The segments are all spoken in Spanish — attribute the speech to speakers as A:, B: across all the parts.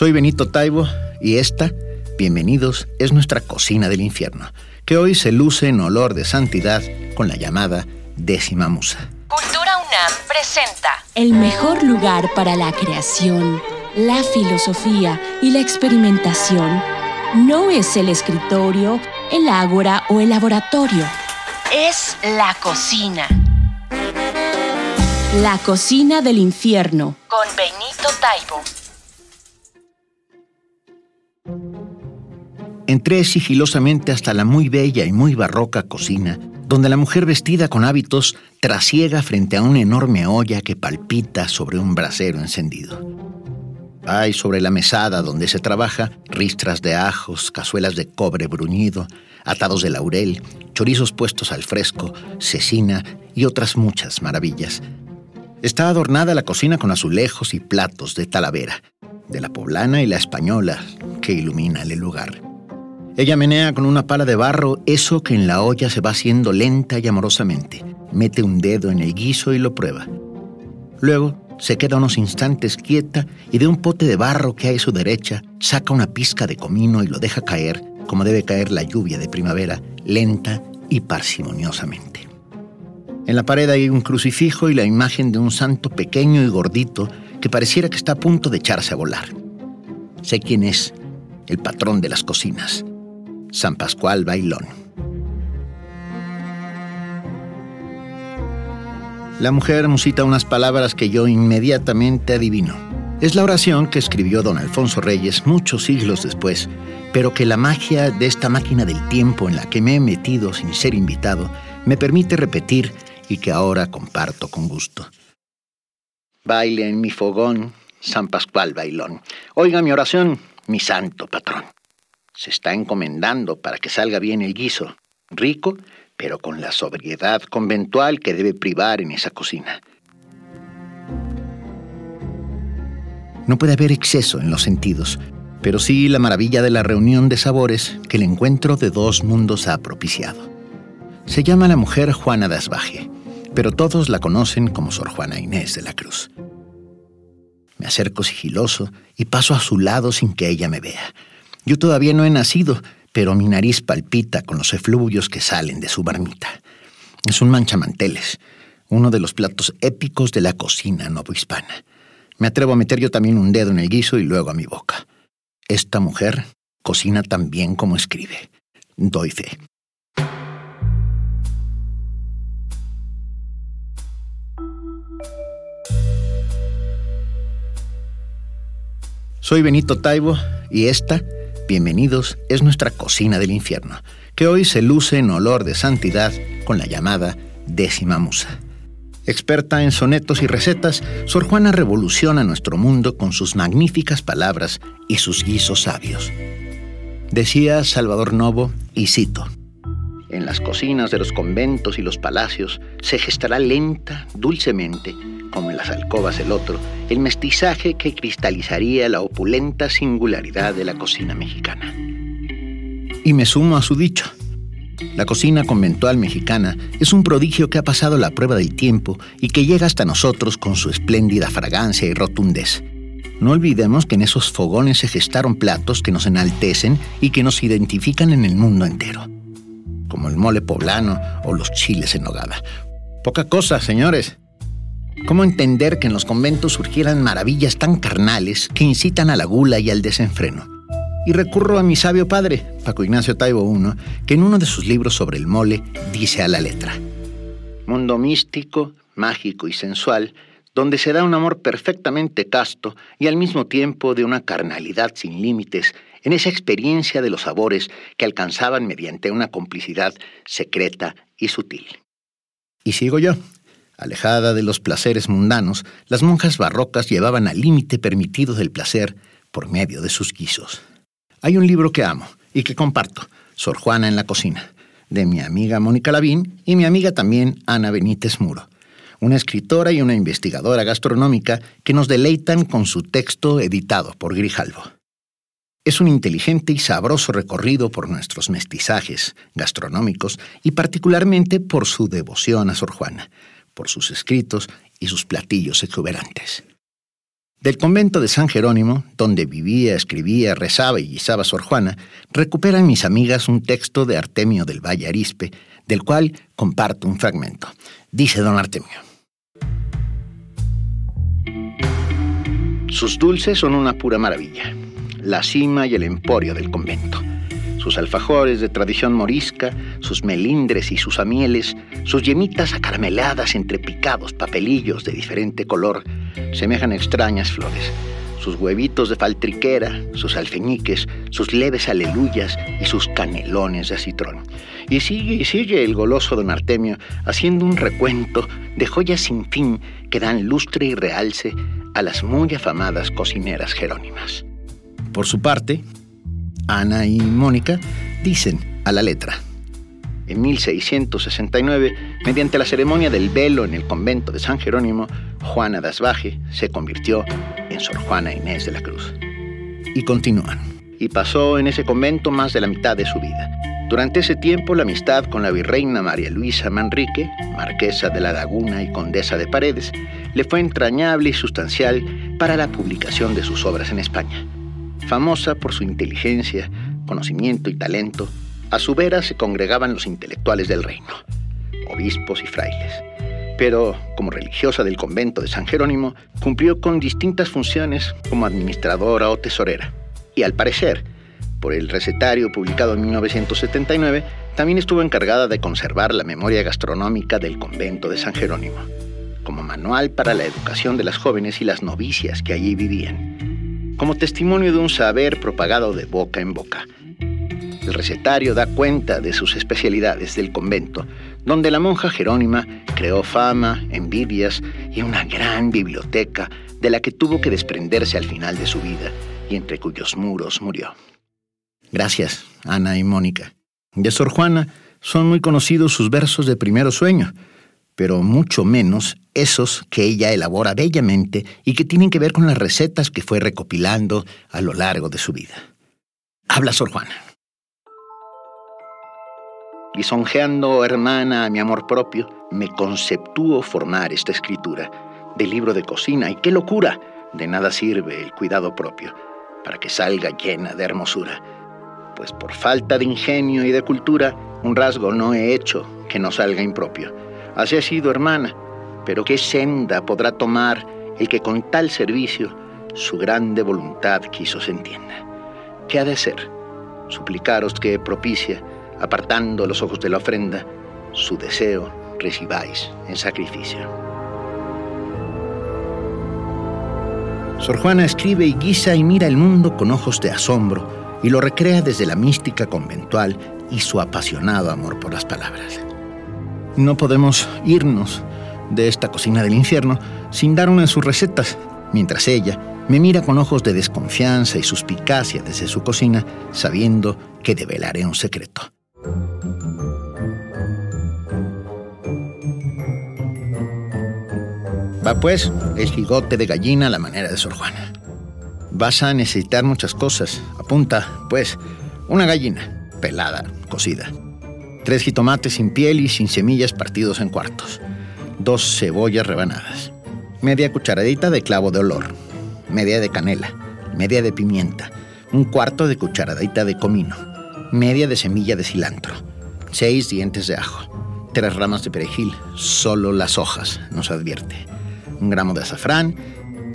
A: Soy Benito Taibo y esta, bienvenidos, es nuestra cocina del infierno, que hoy se luce en olor de santidad con la llamada décima musa.
B: Cultura UNAM presenta
C: El mejor lugar para la creación, la filosofía y la experimentación no es el escritorio, el ágora o el laboratorio.
B: es la cocina
C: La cocina del infierno.
B: con Benito Taibo.
A: Entré sigilosamente hasta la muy bella y muy barroca cocina, donde la mujer vestida con hábitos trasiega frente a una enorme olla que palpita sobre un brasero encendido. Hay sobre la mesada donde se trabaja ristras de ajos, cazuelas de cobre bruñido, atados de laurel, chorizos puestos al fresco, cecina y otras muchas maravillas. Está adornada la cocina con azulejos y platos de talavera, de la poblana y la española, que iluminan el lugar. Ella menea con una pala de barro eso que en la olla se va haciendo lenta y amorosamente. Mete un dedo en el guiso y lo prueba. Luego se queda unos instantes quieta y de un pote de barro que hay a su derecha saca una pizca de comino y lo deja caer, como debe caer la lluvia de primavera, lenta y parsimoniosamente. En la pared hay un crucifijo y la imagen de un santo pequeño y gordito que pareciera que está a punto de echarse a volar. Sé quién es, el patrón de las cocinas, San Pascual Bailón. La mujer musita unas palabras que yo inmediatamente adivino. Es la oración que escribió don Alfonso Reyes muchos siglos después, pero que la magia de esta máquina del tiempo en la que me he metido sin ser invitado me permite repetir y que ahora comparto con gusto. Baile en mi fogón, San Pascual Bailón. Oiga mi oración, mi santo patrón. Se está encomendando para que salga bien el guiso, rico, pero con la sobriedad conventual que debe privar en esa cocina. No puede haber exceso en los sentidos, pero sí la maravilla de la reunión de sabores que el encuentro de dos mundos ha propiciado. Se llama la mujer Juana de Asbaje, pero todos la conocen como Sor Juana Inés de la Cruz. Me acerco sigiloso y paso a su lado sin que ella me vea. Yo todavía no he nacido, pero mi nariz palpita con los efluvios que salen de su marmita. Es un manchamanteles, uno de los platos épicos de la cocina novohispana. Me atrevo a meter yo también un dedo en el guiso y luego a mi boca. Esta mujer cocina tan bien como escribe. Doy fe. Soy Benito Taibo y esta, bienvenidos, es nuestra cocina del infierno, que hoy se luce en olor de santidad con la llamada décima musa. Experta en sonetos y recetas, Sor Juana revoluciona nuestro mundo con sus magníficas palabras y sus guisos sabios. Decía Salvador Novo, y cito, En las cocinas de los conventos y los palacios se gestará lenta, dulcemente, como en las alcobas del otro, el mestizaje que cristalizaría la opulenta singularidad de la cocina mexicana. Y me sumo a su dicho. La cocina conventual mexicana es un prodigio que ha pasado la prueba del tiempo y que llega hasta nosotros con su espléndida fragancia y rotundez. No olvidemos que en esos fogones se gestaron platos que nos enaltecen y que nos identifican en el mundo entero, como el mole poblano o los chiles en nogada. Poca cosa, señores. ¿Cómo entender que en los conventos surgieran maravillas tan carnales que incitan a la gula y al desenfreno? Y recurro a mi sabio padre, Paco Ignacio Taibo I, que en uno de sus libros sobre el mole dice a la letra: Mundo místico, mágico y sensual, donde se da un amor perfectamente casto y al mismo tiempo de una carnalidad sin límites en esa experiencia de los sabores que alcanzaban mediante una complicidad secreta y sutil. Y sigo yo. Alejada de los placeres mundanos, las monjas barrocas llevaban al límite permitido del placer por medio de sus guisos. Hay un libro que amo y que comparto, Sor Juana en la cocina, de mi amiga Mónica Lavín y mi amiga también Ana Benítez Muro, una escritora y una investigadora gastronómica que nos deleitan con su texto editado por Grijalvo. Es un inteligente y sabroso recorrido por nuestros mestizajes gastronómicos y particularmente por su devoción a Sor Juana, por sus escritos y sus platillos exuberantes. Del convento de San Jerónimo, donde vivía, escribía, rezaba y guisaba Sor Juana, recuperan mis amigas un texto de Artemio del Valle Arispe, del cual comparto un fragmento. Dice don Artemio. Sus dulces son una pura maravilla, la cima y el emporio del convento sus alfajores de tradición morisca, sus melindres y sus amieles, sus yemitas acarameladas entre picados papelillos de diferente color, semejan extrañas flores, sus huevitos de faltriquera, sus alfeñiques, sus leves aleluyas y sus canelones de citrón. Y sigue y sigue el goloso don Artemio haciendo un recuento de joyas sin fin que dan lustre y realce a las muy afamadas cocineras jerónimas. Por su parte, Ana y Mónica dicen a la letra. En 1669, mediante la ceremonia del velo en el convento de San Jerónimo, Juana Dasbaje se convirtió en Sor Juana Inés de la Cruz. Y continúan. Y pasó en ese convento más de la mitad de su vida. Durante ese tiempo, la amistad con la virreina María Luisa Manrique, marquesa de la Laguna y condesa de Paredes, le fue entrañable y sustancial para la publicación de sus obras en España. Famosa por su inteligencia, conocimiento y talento, a su vera se congregaban los intelectuales del reino, obispos y frailes. Pero, como religiosa del convento de San Jerónimo, cumplió con distintas funciones como administradora o tesorera. Y al parecer, por el recetario publicado en 1979, también estuvo encargada de conservar la memoria gastronómica del convento de San Jerónimo, como manual para la educación de las jóvenes y las novicias que allí vivían como testimonio de un saber propagado de boca en boca. El recetario da cuenta de sus especialidades del convento, donde la monja Jerónima creó fama, envidias y una gran biblioteca de la que tuvo que desprenderse al final de su vida y entre cuyos muros murió. Gracias, Ana y Mónica. De Sor Juana son muy conocidos sus versos de primero sueño, pero mucho menos esos que ella elabora bellamente y que tienen que ver con las recetas que fue recopilando a lo largo de su vida. Habla Sor Juana. Lisonjeando, hermana, a mi amor propio, me conceptúo formar esta escritura de libro de cocina, y qué locura, de nada sirve el cuidado propio para que salga llena de hermosura, pues por falta de ingenio y de cultura, un rasgo no he hecho que no salga impropio Así ha sido, hermana, pero qué senda podrá tomar el que con tal servicio su grande voluntad quiso se entienda. ¿Qué ha de ser? Suplicaros que propicia, apartando los ojos de la ofrenda, su deseo recibáis en sacrificio. Sor Juana escribe y guisa y mira el mundo con ojos de asombro y lo recrea desde la mística conventual y su apasionado amor por las palabras. No podemos irnos de esta cocina del infierno sin dar una de sus recetas, mientras ella me mira con ojos de desconfianza y suspicacia desde su cocina, sabiendo que develaré un secreto. Va pues el gigote de gallina a la manera de Sor Juana. Vas a necesitar muchas cosas. Apunta, pues, una gallina, pelada, cocida. Tres jitomates sin piel y sin semillas partidos en cuartos, dos cebollas rebanadas, media cucharadita de clavo de olor, media de canela, media de pimienta, un cuarto de cucharadita de comino, media de semilla de cilantro, seis dientes de ajo, tres ramas de perejil, solo las hojas, nos advierte, un gramo de azafrán,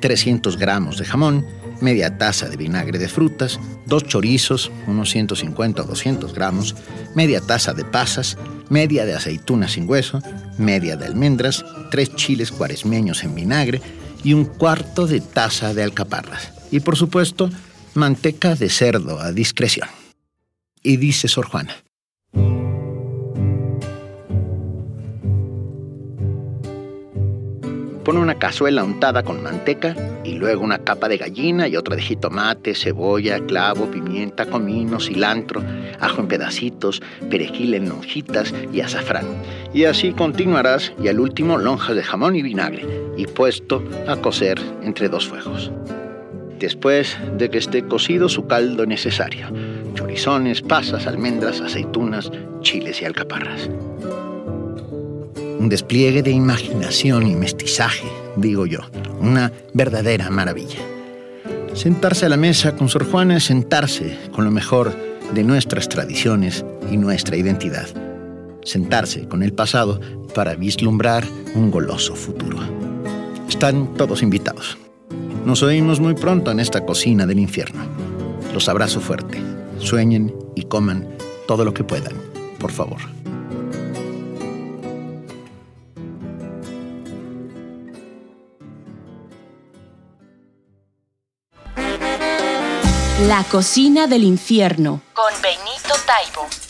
A: 300 gramos de jamón, media taza de vinagre de frutas, dos chorizos, unos 150 o 200 gramos, media taza de pasas, media de aceitunas sin hueso, media de almendras, tres chiles cuaresmeños en vinagre y un cuarto de taza de alcaparras. Y por supuesto, manteca de cerdo a discreción. Y dice Sor Juana, Pone una cazuela untada con manteca y luego una capa de gallina y otra de jitomate, cebolla, clavo, pimienta, comino, cilantro, ajo en pedacitos, perejil en lonjitas y azafrán. Y así continuarás y al último lonjas de jamón y vinagre y puesto a cocer entre dos fuegos. Después de que esté cocido su caldo necesario, chorizones, pasas, almendras, aceitunas, chiles y alcaparras. Un despliegue de imaginación y mestizaje, digo yo. Una verdadera maravilla. Sentarse a la mesa con Sor Juana es sentarse con lo mejor de nuestras tradiciones y nuestra identidad. Sentarse con el pasado para vislumbrar un goloso futuro. Están todos invitados. Nos oímos muy pronto en esta cocina del infierno. Los abrazo fuerte. Sueñen y coman todo lo que puedan, por favor.
C: La cocina del infierno.
B: Con Benito Taibo.